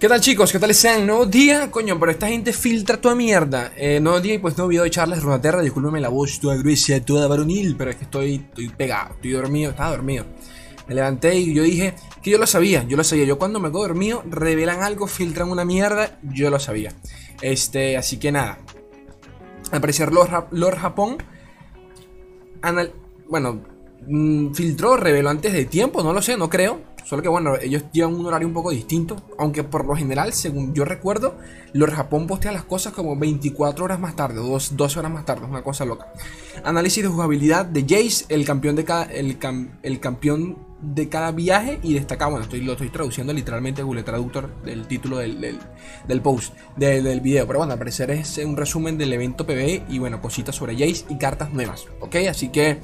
¿Qué tal chicos? ¿Qué tal sean? Nuevo día, coño, pero esta gente filtra toda mierda. Eh, nuevo día y pues nuevo video de Charles Runaterra. Discúlpeme la voz toda gruesa, toda varonil, pero es que estoy, estoy pegado, estoy dormido, estaba dormido. Me levanté y yo dije que yo lo sabía, yo lo sabía. Yo cuando me quedo dormido, revelan algo, filtran una mierda, yo lo sabía. Este, así que nada. Al parecer Lord, Lord Japón, bueno, mm, filtró, reveló antes de tiempo, no lo sé, no creo. Solo que bueno, ellos llevan un horario un poco distinto. Aunque por lo general, según yo recuerdo, los Japón postea las cosas como 24 horas más tarde, o 12 horas más tarde, una cosa loca. Análisis de jugabilidad de Jace, el campeón de cada, el, el campeón de cada viaje y destaca, bueno, estoy, lo estoy traduciendo literalmente Google Traductor del título del, del, post, del, video. Pero bueno, al parecer es un resumen del evento PvE y bueno, cositas sobre Jace y cartas nuevas. Ok, así que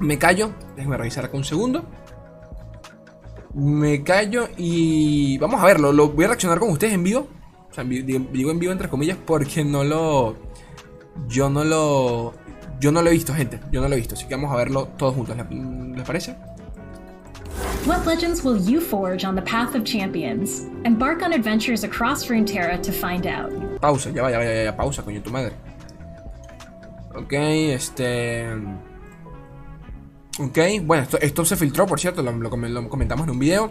me callo, déjenme revisar acá un segundo me callo y vamos a verlo. Lo voy a reaccionar con ustedes en vivo. O sea, digo en vivo entre comillas porque no lo. Yo no lo. Yo no lo he visto, gente. Yo no lo he visto. Así que vamos a verlo todos juntos. ¿Les parece? What legends will you forge on the path of champions? Embark on adventures across Runeterra to find out. Pausa, ya va, ya va, ya va, pausa, coño, tu madre. Ok, este. Ok, bueno, esto, se filtró, por cierto, lo, comentamos en un video.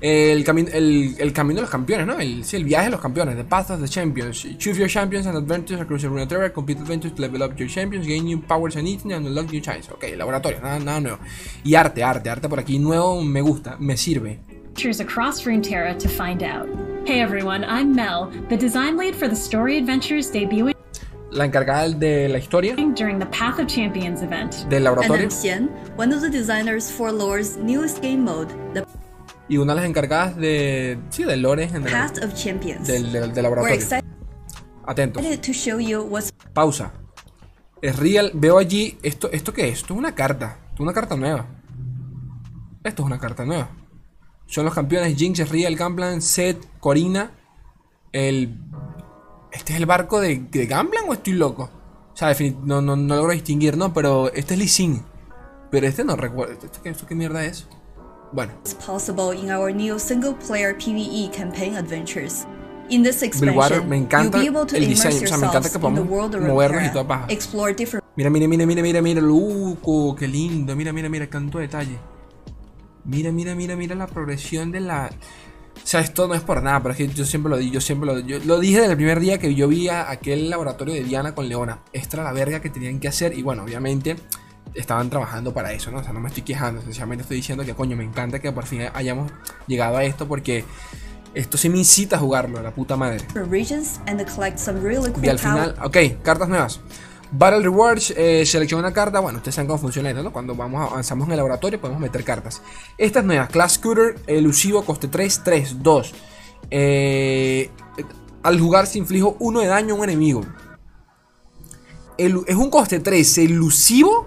El, el, el, camino de los campeones, ¿no? El, sí, el viaje de los campeones, The Path of the Champions. Choose your champions and adventures across the Runeterra. Complete adventures to level up your champions, gain new powers and eating and unlock new chances. Ok, laboratorio, nada, nada nuevo. Y arte, arte, arte por aquí nuevo, me gusta, me sirve. across Runeterra to find out. Hey everyone, I'm Mel, the design lead for the story adventures debuting la encargada de la historia During the Path of Champions event. del laboratorio Xian, one of the designers for Lore's newest game mode, the y una de las encargadas de sí del lore en general Path of Champions. del, del, del laboratorio. Atentos. To show you what's... Pausa. Es real. Veo allí esto. ¿Esto qué es? Esto es una carta. Esto es una carta nueva. Esto es una carta nueva. Son los campeones Jinx, Real, Gamplan, Seth, Corina, el ¿Este es el barco de, de Gamblan o estoy loco? O sea, no, no, no logro distinguir, ¿no? Pero este es Lee Sin. Pero este no recuerdo. ¿Esto qué, ¿Esto qué mierda es? Bueno. possible in our new single player PvE campaign adventures. In this expansion, me encanta el diseño, o sea, me encanta que podamos movernos y toda paja. Mira, mira, mira, mira, mira, mira, loco, qué lindo, mira, mira, mira, tanto detalle. Mira, mira, mira, mira la progresión de la o sea, esto no es por nada, pero es que yo siempre lo dije, yo siempre lo, yo lo dije desde el primer día que yo vi a aquel laboratorio de Diana con Leona. Esta era la verga que tenían que hacer y bueno, obviamente estaban trabajando para eso, ¿no? O sea, no me estoy quejando, sencillamente estoy diciendo que coño, me encanta que por fin hayamos llegado a esto porque esto sí me incita a jugarlo, la puta madre. y al final, ok, cartas nuevas. Battle Rewards, eh, selecciona una carta. Bueno, ustedes saben cómo funciona esto, ¿no? Cuando vamos avanzamos en el laboratorio podemos meter cartas. Estas nuevas, Class Scooter, elusivo, coste 3, 3, 2. al jugar se inflijo 1 de daño a un enemigo. es un coste 3, elusivo,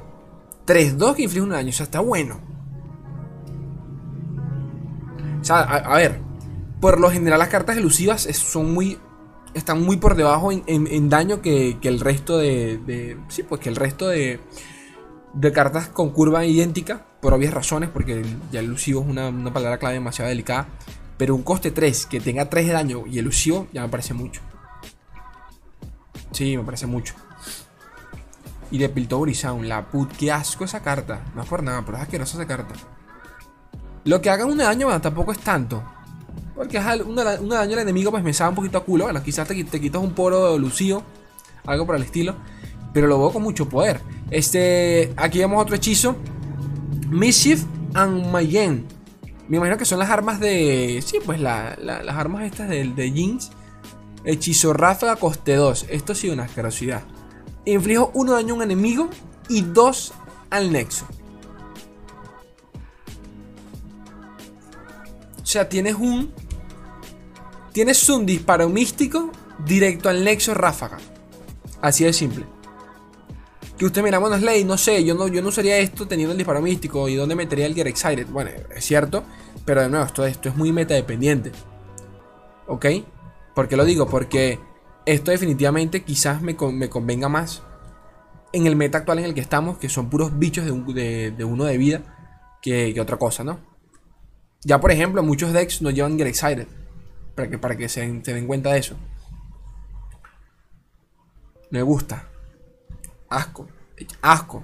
3, 2 que inflige 1 de daño. O sea, está bueno. O sea, a ver, por lo general las cartas elusivas son muy están muy por debajo en, daño que, el resto de, Sí, pues que el resto de, de cartas con curva idéntica, por obvias razones, porque ya elusivo es una, palabra clave demasiado delicada. Pero un coste 3 que tenga 3 de daño y elusivo ya me parece mucho. Sí, me parece mucho. Y de Piltover Sound, la put, qué asco esa carta. No es por nada, pero es asquerosa esa carta. Lo que haga un daño, tampoco es tanto. Porque es una, daño al enemigo pues me sabe un poquito a culo. Bueno, quizás te, quitas un poro lucido. Algo por el estilo. Pero lo veo con mucho poder. Este. Aquí vemos otro hechizo. Mischief and Mayen. Me imagino que son las armas de. Sí, pues las armas estas de, de Jinx. Hechizo ráfaga coste 2. Esto sí una asquerosidad. Inflijo 1 daño a un enemigo y 2 al nexo. O sea, tienes un Tienes un disparo místico directo al nexo ráfaga. Así de simple. Que usted mira, bueno, ley, no sé, yo no, yo no usaría esto teniendo el disparo místico. ¿Y dónde metería el Get Excited? Bueno, es cierto, pero de nuevo, esto, esto es muy meta dependiente. ¿Ok? ¿Por qué lo digo? Porque esto definitivamente quizás me, convenga más en el meta actual en el que estamos, que son puros bichos de, uno de vida, que, que, otra cosa, ¿no? Ya por ejemplo, muchos decks no llevan Get Excited. Para que, para que se, se den cuenta de eso. Me gusta. Asco. Asco.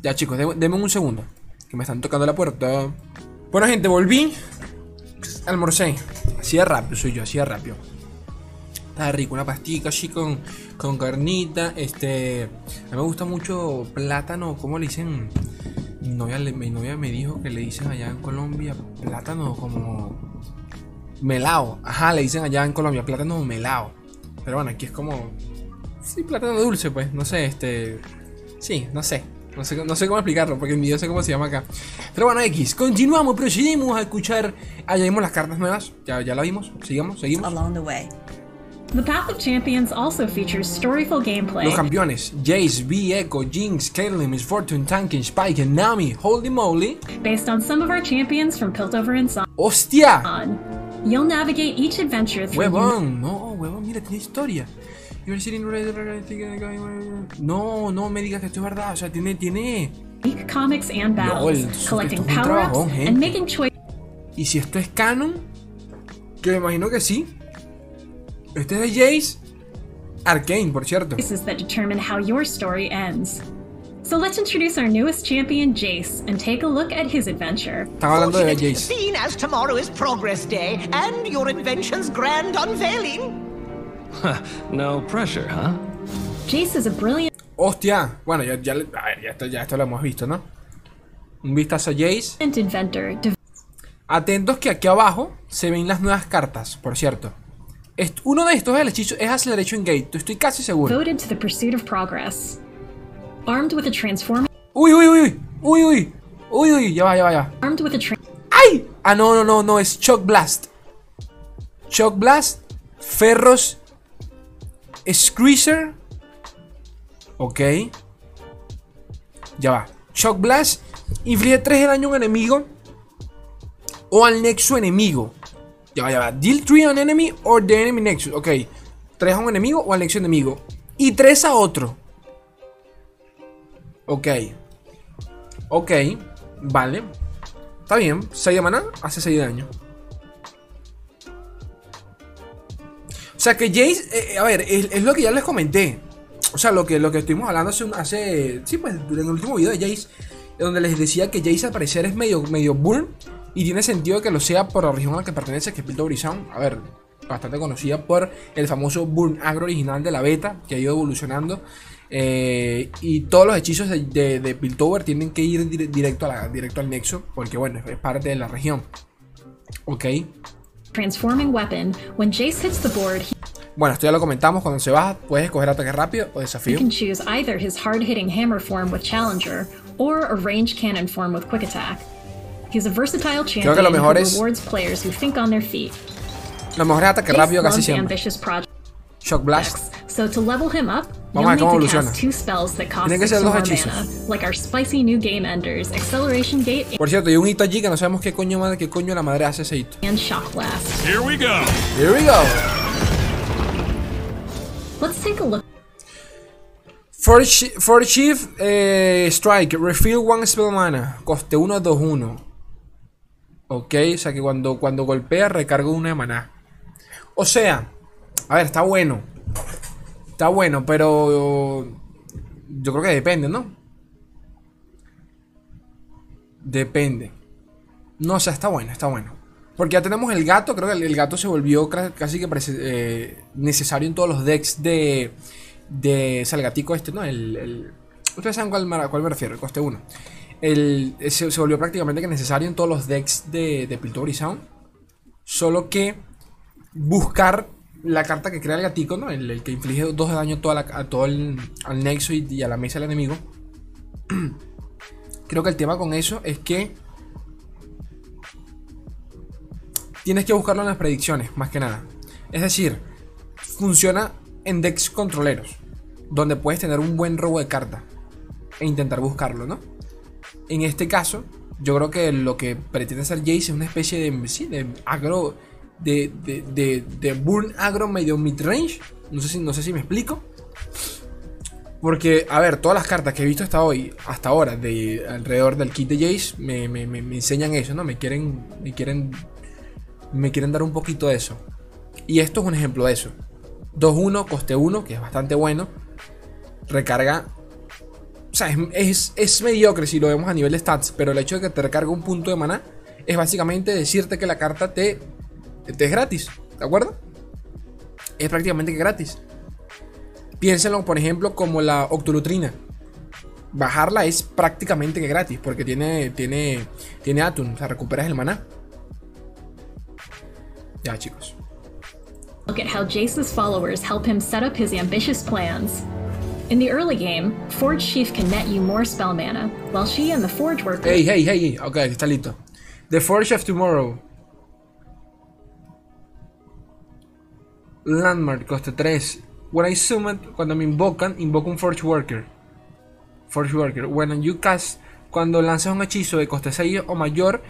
Ya chicos, denme un segundo. Que me están tocando la puerta. Bueno gente, volví. Almorcé. Así de rápido soy yo, así de rápido. Está rico, una pastica así con, con carnita. Este. A mí me gusta mucho plátano. ¿Cómo le dicen? Mi novia, mi novia me dijo que le dicen allá en Colombia plátano como. Melao. Ajá, le dicen allá en Colombia plátano melao. Pero bueno, aquí es como. Sí, plátano dulce, pues. No sé, este. Sí, no sé. No sé, no sé cómo explicarlo, porque ni yo sé cómo se llama acá. Pero bueno, X. Continuamos, procedemos a escuchar. Ah, ya vimos las cartas nuevas. Ya, ya la vimos. Sigamos, seguimos. along the way. The Path of Champions also features storyful gameplay Los campeones: Jace, V, Echo, Jinx, Caitlyn, Miss Fortune, Tankin, Spike, and Nami. Holy moly. based on some of our champions from Piltover and ¡Hostia! Sion. You'll navigate each adventure through Huevón, no, huevón, mira, tiene historia. No, no me digas que esto es verdad. O sea, tiene, tiene. comics and battles, collecting power-ups and making choices Y si esto es canon, que me imagino que sí. Este es de Jace. Arcane, por cierto. that determine how your story ends. So let's introduce our newest champion, Jace, and take a look at his adventure. Están hablando de Fortunate, Jace. Seeing as tomorrow is Progress Day and your invention's grand unveiling. No pressure, huh? Jace is a brilliant Hostia. Bueno, ya, ya, le- a ver, ya, esto, ya esto lo hemos visto, ¿no? Un vistazo a Jace. inventor Atentos que aquí abajo se ven las nuevas cartas, por cierto. Est- uno de estos el hechizo es Acceleration Gate. Estoy casi seguro. devoted to the pursuit of progress. Armed with a transforming Uy, uy, uy, uy. Uy, uy. Uy. Ya va, ya va, ya armed with a ¡Ay! Ah, no, no, no, no, es Shock Blast. Shock Blast, Ferros, Screezer. Ok. Ya va. Shock Blast, inflige 3 de daño a un enemigo o al nexo enemigo. Ya va, ya va. Deal 3 on enemy or the enemy nexus. Ok. 3 a un enemigo o al nexo enemigo. Y 3 a otro. Ok. Ok. Vale. Está bien, 6 de maná hace 6 de daño. O sea que Jace, eh, a ver, es, lo que ya les comenté. O sea, lo que, lo que estuvimos hablando hace, hace. Sí, pues en el último video de Jace, donde les decía que Jace al parecer es medio, medio burn. Y tiene sentido que lo sea por la región a la que pertenece, que es Piltover Sound. A ver, bastante conocida por el famoso burn agro original de la beta, que ha ido evolucionando. Eh, y todos los hechizos de, de, de Piltover tienen que ir dire- directo, a la- directo al nexo, porque bueno, es parte de la región. Ok. transforming weapon. When Jace hits the board, he Bueno, esto ya lo comentamos. Cuando se baja, puedes escoger ataque rápido o desafío. can choose either his hard-hitting hammer form with Challenger or a ranged cannon form with Quick Attack. He's a versatile champion que lo mejor es- rewards players who think on their feet. Lo mejor es ataque rápido casi siempre. Shock Blast. so to level him up, Vamos a you'll ver need cómo to evoluciona. cast two spells that cost Tienen que ser dos hechizos. mana, like our spicy new game enders, Acceleration Gate Por cierto, hay un hito allí que no sabemos qué coño, madre- qué coño la madre hace ese hito. and Shock Blast. Here we go. Here we go. Let's take a look For, chi- for Chief eh, Strike, refill one spell mana. Coste 1, 2, 1. Ok, o sea que cuando, cuando golpea recargo una maná. O sea, a ver, está bueno. Está bueno, pero yo creo que depende, ¿no? Depende. No, o sea, está bueno, está bueno. Porque ya tenemos el gato, creo que el, gato se volvió casi que eh, necesario en todos los decks de, de Salgatico este, ¿no? El, ustedes saben cuál, cuál me refiero, el coste 1. El, se, se volvió prácticamente que necesario en todos los decks de, de Piltover y Sound. Solo que buscar la carta que crea el gatico, ¿no? El, que inflige 2 de daño a, todo el al nexo y, y a la mesa del enemigo. Creo que el tema con eso es que tienes que buscarlo en las predicciones, más que nada. Es decir, funciona en decks controleros, donde puedes tener un buen robo de carta e intentar buscarlo, ¿no? En este caso, yo creo que lo que pretende hacer Jace es una especie de, sí, de agro, de, de, de, de burn agro medio mid-range. No sé, si, no sé si me explico. Porque, a ver, todas las cartas que he visto hasta hoy, hasta ahora, de alrededor del kit de Jace, me, me- me- me enseñan eso, ¿no? Me quieren, me quieren me quieren dar un poquito de eso. Y esto es un ejemplo de eso. 2-1, coste 1, que es bastante bueno. Recarga. O sea, es, es, es mediocre si lo vemos a nivel de stats, pero el hecho de que te recarga un punto de maná es básicamente decirte que la carta te, te es gratis. ¿De acuerdo? Es prácticamente gratis. Piénsenlo, por ejemplo, como la Octolutrina. Bajarla es prácticamente que gratis, porque tiene, tiene, tiene Atun, o sea, recuperas el maná. Ya, chicos. Look at how Jace's followers help him set up his ambitious plans. In the early game, Forge Chief can net you more spell mana, while she and the Forge Worker Hey, hey, hey, hey. Ok, está listo. The Forge of Tomorrow. Landmark, coste 3. When I summon, cuando me invocan, invoco un Forge Worker. Forge Worker. When you cast, cuando lanzas un hechizo de coste 6 o mayor,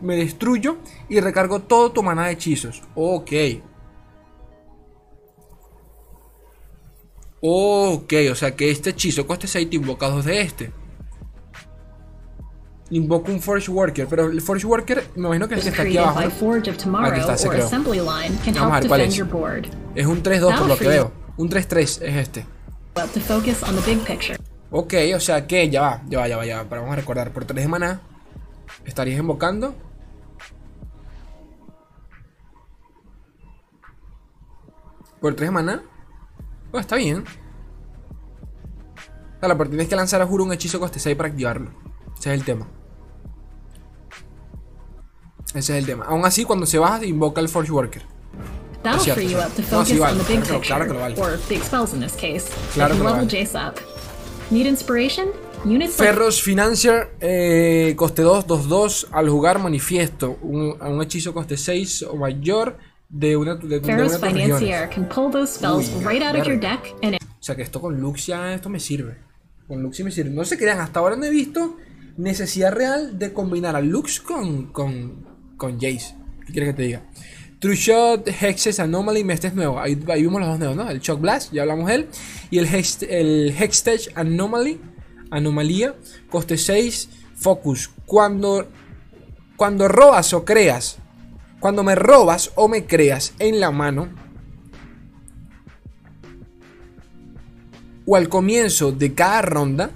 me destruyo y recargo todo tu maná de hechizos. Ok. Ok, o sea que este hechizo coste 6 te invoca dos de este. Invoco un Forge Worker, pero el Forge Worker me imagino que es el que está aquí abajo. Aquí está, se creó. Vamos a ver cuál es. Es un 3-2 por lo que veo. Un 3-3 es este. Ok, o sea que ya va, ya va, ya va, ya va. Pero vamos a recordar, por 3 de maná estarías invocando. Por 3 de maná. Oh, está bien. Claro, pero tienes que lanzar a juro un hechizo coste 6 para activarlo. Ese es el tema. Ese es el tema. Aún así, cuando se baja, invoca el Forge Worker. That'll free you up to No, focus sí vale, on the big claro, picture, claro que lo vale. or big spells in this case. Claro que lo level vale. Up. Need inspiration? Units Ferros Financier, eh, coste 2, 2, 2. Al jugar manifiesto un, un hechizo coste 6 o mayor de una de, de una. Financier can pull those spells Uy, right out of your deck and O sea que esto con Luxia, esto me sirve. Con Luxia me sirve. No se crean, hasta ahora no he visto necesidad real de combinar a Lux con, con, con Jace. ¿Qué quieres que te diga? True Shot, Hexes, Anomaly, este es nuevo. Ahí, ahí vimos los dos nuevos, ¿no? El Shock Blast, ya hablamos de él. Y el, Hex, el Anomaly, Anomalía, coste 6, Focus. Cuando, cuando robas o creas, cuando me robas o me creas en la mano, o al comienzo de cada ronda,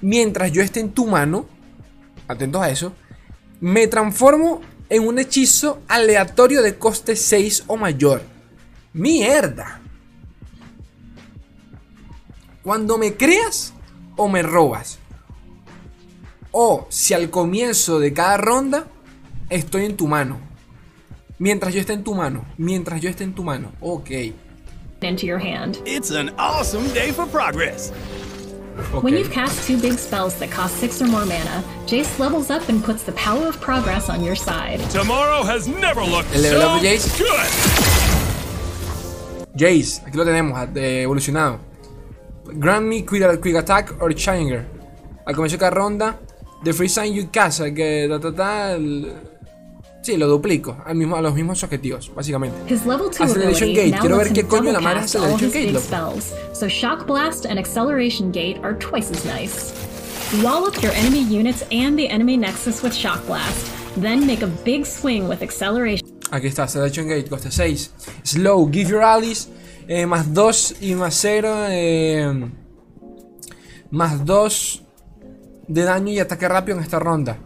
mientras yo esté en tu mano, atentos a eso, me transformo en un hechizo aleatorio de coste 6 o mayor. Mierda. Cuando me creas o me robas. O si al comienzo de cada ronda estoy en tu mano. Mientras yo esté en tu mano. Mientras yo esté en tu mano. Ok. into your hand. It's an awesome day for progress. Ok. When you've cast two big spells that cost six or more mana, Jace levels up and puts the power of progress on your side. Tomorrow has never looked El level so up de Jace. good. Jace, aquí lo tenemos, ah, de evolucionado. Grant me quick, uh, quick attack or Challenger. Al comienzo de cada ronda, the free sign you cast, que ta, ta, ta, el- sí, lo duplico al mismo, a los mismos objetivos, básicamente. His level 2 Acceleration Gate. Quiero ver qué coño la madre Acceleration Gate, loco. so Shock Blast and Acceleration Gate are twice as nice. Wall up your enemy units and the enemy nexus with Shock Blast, then make a big swing with Acceleration Aquí está, Selection Gate, coste 6. Slow, give your allies eh, más 2 y más 0. más 2 de daño y ataque rápido en esta ronda.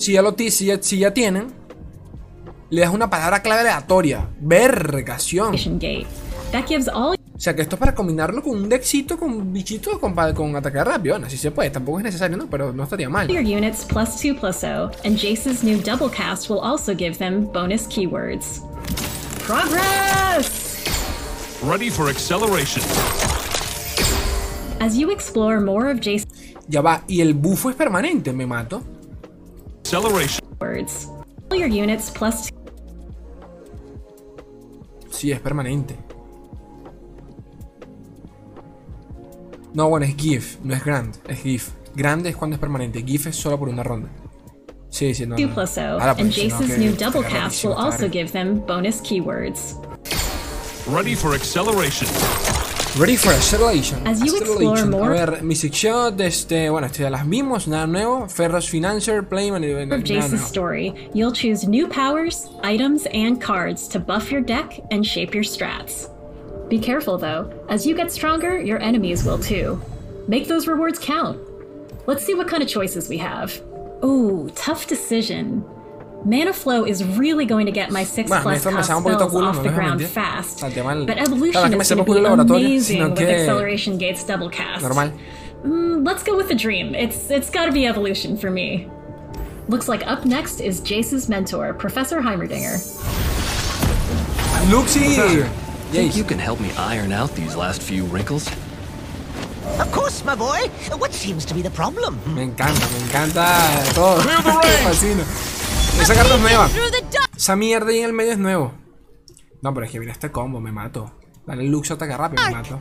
Si ya, lo si ya, si ya tienen, le das una palabra clave aleatoria. Vergación. O sea que esto es para combinarlo con un dexito, con bichito, con, con ataque rápido. Bueno, si se puede, tampoco es necesario, ¿no? Pero no estaría mal. your units plus 2 plus 0, and Jace's new double cast will also give them bonus keywords. Progress! Ready for acceleration. As you explore more of Jace's Ya va, y el bufo es permanente, me mato. Acceleration. words, all your units plus plus. Sí, es permanente. No, bueno, es GIF, no es Grand, es GIF. Grande es cuando es permanente, GIF es solo por una ronda. Sí, sí, no. no. plus 0, Ahora, and pues, si Jace's new double está cast will also give them bonus keywords. Ready for acceleration. Ready for Acceleration. As you explore more- A ver, Mystic Shot, este, bueno, este ya las vimos, nada nuevo. Ferros Financer, Playman, of Jace's story, you'll choose new powers, items, and cards to buff your deck and shape your strats. Be careful though, as you get stronger, your enemies will too. Make those rewards count. Let's see what kind of choices we have. Ooh, tough decision. Mana Flow is really going to get my 6 Bueno, plus esto cost sabe un poquito spells culo, off no the les voy a ground mentir. fast. El But Evolution me is going to be amazing with que- Acceleration Gates double cast. Normal. Mm, let's go with the dream. It's it's got to be evolution for me. Looks like up next is Jace's mentor, Professor Heimerdinger. Luxi. Think you can help me iron out these last few wrinkles? Of course, my boy. What seems to be the problem? Me encanta, me encanta todo. Me fascina. Esa carta es nueva. Esa mierda ahí en el medio es nuevo. No, pero es que mira este combo, me mato. Dale Lux ataca rápido, me mato.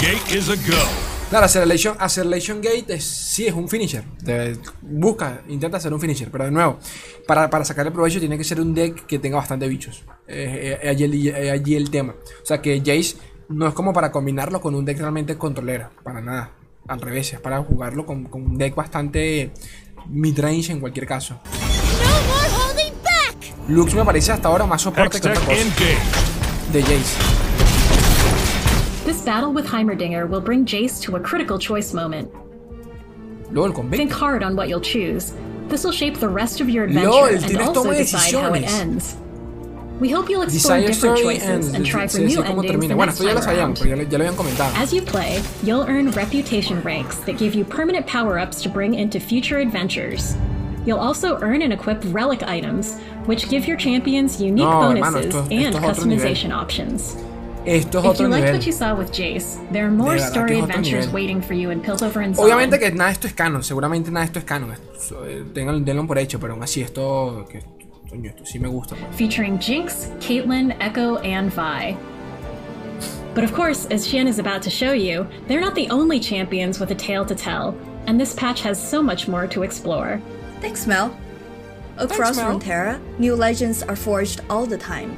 Gate is a go. Claro, Acceleration, Acceleration Gate es, sí es un finisher. Te- busca, intenta hacer un finisher. Pero de nuevo, para, para sacarle provecho tiene que ser un deck que tenga bastante bichos. Eh, eh, allí, el, eh, allí el tema. O sea que Jace no es como para combinarlo con un deck realmente controlero. Para nada. Al revés, es para jugarlo con, con un deck bastante mid-range en cualquier caso. Lux me parece hasta ahora más soporte que otra cosa de Jace. This battle with Heimerdinger will bring Jace to a critical choice moment. Luego el convento. Think hard on what you'll choose. This will shape the rest of your adventure LOL, and also decide how it ends. We hope you'll explore different choices and try for new endings Bueno, esto ya lo sabíamos, porque ya, lo- ya lo habían comentado. As you play, you'll earn reputation ranks that give you permanent power ups to bring into future adventures. You'll also earn and equip relic items, which give your champions unique No, hermano, bonuses esto- and esto es otro nivel. customization options. Esto es If otro you liked nivel. what you saw with Jace, there are more verdad story adventures nivel. waiting for you in Piltover and Zon. Obviamente que nada de esto es canon, seguramente nada de esto es canon. Eh, Tengan, denlo por hecho, pero aún así esto, que, coño, esto sí me gusta. pues. featuring Jinx, Caitlyn, Echo, and Vi. But of course, as Xian is about to show you, they're not the only champions with a tale to tell, and this patch has so much more to explore. Thanks, Mel. Across Mel. Runeterra, new legends are forged all the time.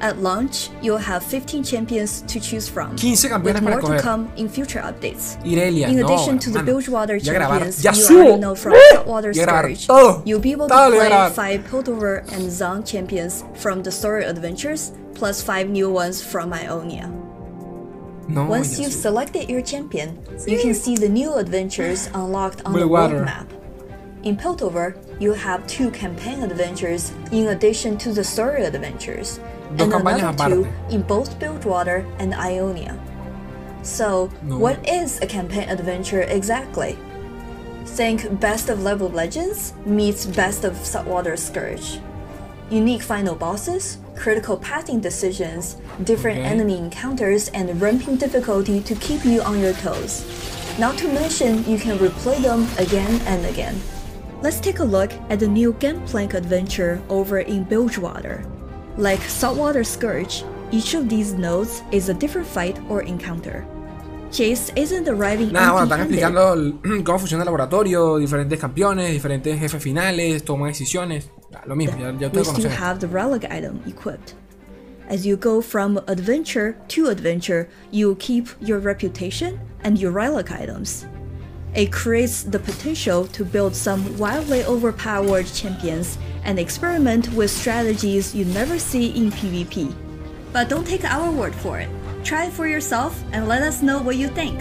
At launch, you'll have 15 champions to choose from, 15 campeones with more to come in future updates. Irelia, In no, addition to the. Bilgewater champions you already know from. Saltwater Ya grabar Scourge, todo. you'll be able to Todo lo voy a play grabar. 5 Piltover and Zong champions from the story adventures, plus 5 new ones from Ionia. No, Once you've selected your champion, you can see the new adventures unlocked on the world map. In Piltover, you have two campaign adventures in addition to the story adventures, and another two in both Bilgewater and Ionia. So, No. what is a campaign adventure exactly? Think Best of Level Legends meets Best of Saltwater Scourge. Unique final bosses, critical pathing decisions, different Okay. enemy encounters, and ramping difficulty to keep you on your toes. Not to mention, you can replay them again and again. Let's take a look at the new Gangplank adventure over in Bilgewater. Like Saltwater Scourge, each of these nodes is a different fight or encounter. Chase isn't arriving Nada, bueno, están explicando el- cómo funciona el laboratorio, diferentes campeones, diferentes jefes finales, toma decisiones. Lo mismo, ya, ya we ustedes still conocen. have the relic item equipped. As you go from adventure to adventure, you keep your reputation and your relic items. It creates the potential to build some wildly overpowered champions and experiment with strategies you never see in PvP. But don't take our word for it. Try it for yourself and let us know what you think.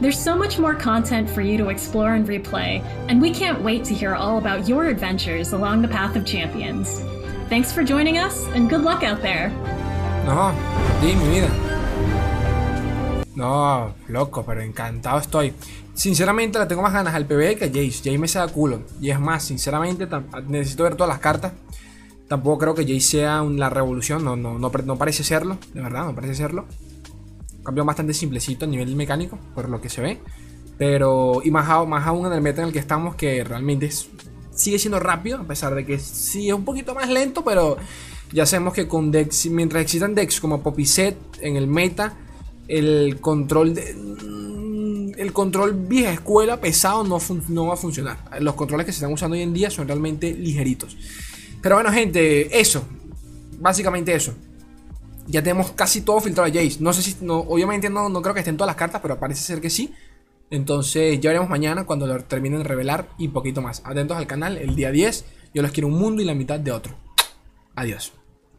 There's so much more content for you to explore and replay, and we can't wait to hear all about your adventures along the path of champions. Thanks for joining us, and good luck out there! No, di mi vida. No, loco, pero encantado estoy. Sinceramente le tengo más ganas al PvE que a Jace. Jace me da culo. Y es más, sinceramente, necesito ver todas las cartas. Tampoco creo que Jace sea la revolución. No, no, no, no parece serlo. De verdad, no parece serlo. Campeón bastante simplecito a nivel mecánico, por lo que se ve. Pero, y más, más aún en el meta en el que estamos, que realmente sigue siendo rápido, a pesar de que sí es un poquito más lento, pero ya sabemos que con decks, mientras existan decks como Poppy Set en el meta, el control de. El control vieja escuela pesado no, va a funcionar. Los controles que se están usando hoy en día son realmente ligeritos. Pero bueno, gente, eso. Básicamente eso. Ya tenemos casi todo filtrado a Jace. No sé si, no, obviamente no, no creo que estén todas las cartas, pero parece ser que sí. Entonces ya veremos mañana cuando lo terminen de revelar y poquito más. Atentos al canal, el día 10. Yo les quiero un mundo y la mitad de otro. Adiós.